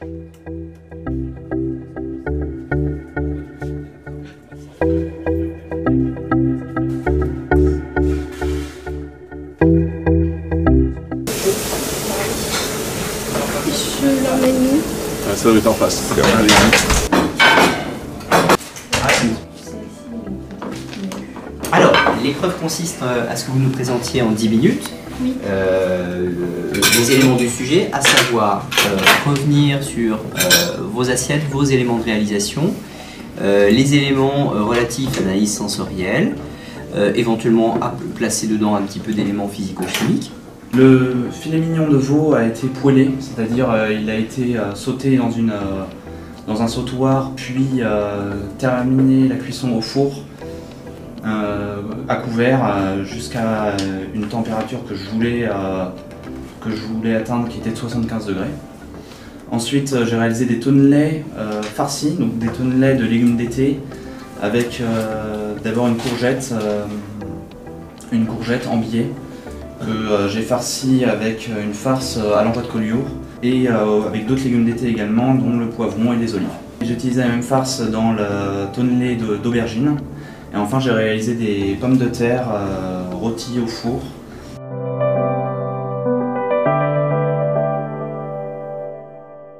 Ça doit être en face. Allez, Alors, l'épreuve consiste euh, à ce que vous nous présentiez en 10 minutes Oui. euh, les éléments du sujet, à savoir euh, revenir sur euh, vos assiettes, vos éléments de réalisation, euh, les éléments euh, relatifs à l'analyse sensorielle, euh, éventuellement à placer dedans un petit peu d'éléments physico-chimiques. Le filet mignon de veau a été poêlé, c'est-à-dire euh, il a été euh, sauté dans, une, euh, dans un sautoir, puis euh, terminé la cuisson au four euh, à couvert euh, jusqu'à euh, une température que je, voulais, euh, que atteindre qui était de 75 degrés. Ensuite, euh, j'ai réalisé des tonnelets euh, farcis, donc des tonnelets de légumes d'été avec euh, d'abord une courgette, euh, une courgette en billet que euh, j'ai farci avec euh, une farce euh, à l'envoi de collioure et euh, avec d'autres légumes d'été également, dont le poivron et les olives. J'ai utilisé la même farce dans le tonnelé de- d'aubergine. Et enfin, j'ai réalisé des pommes de terre euh, rôties au four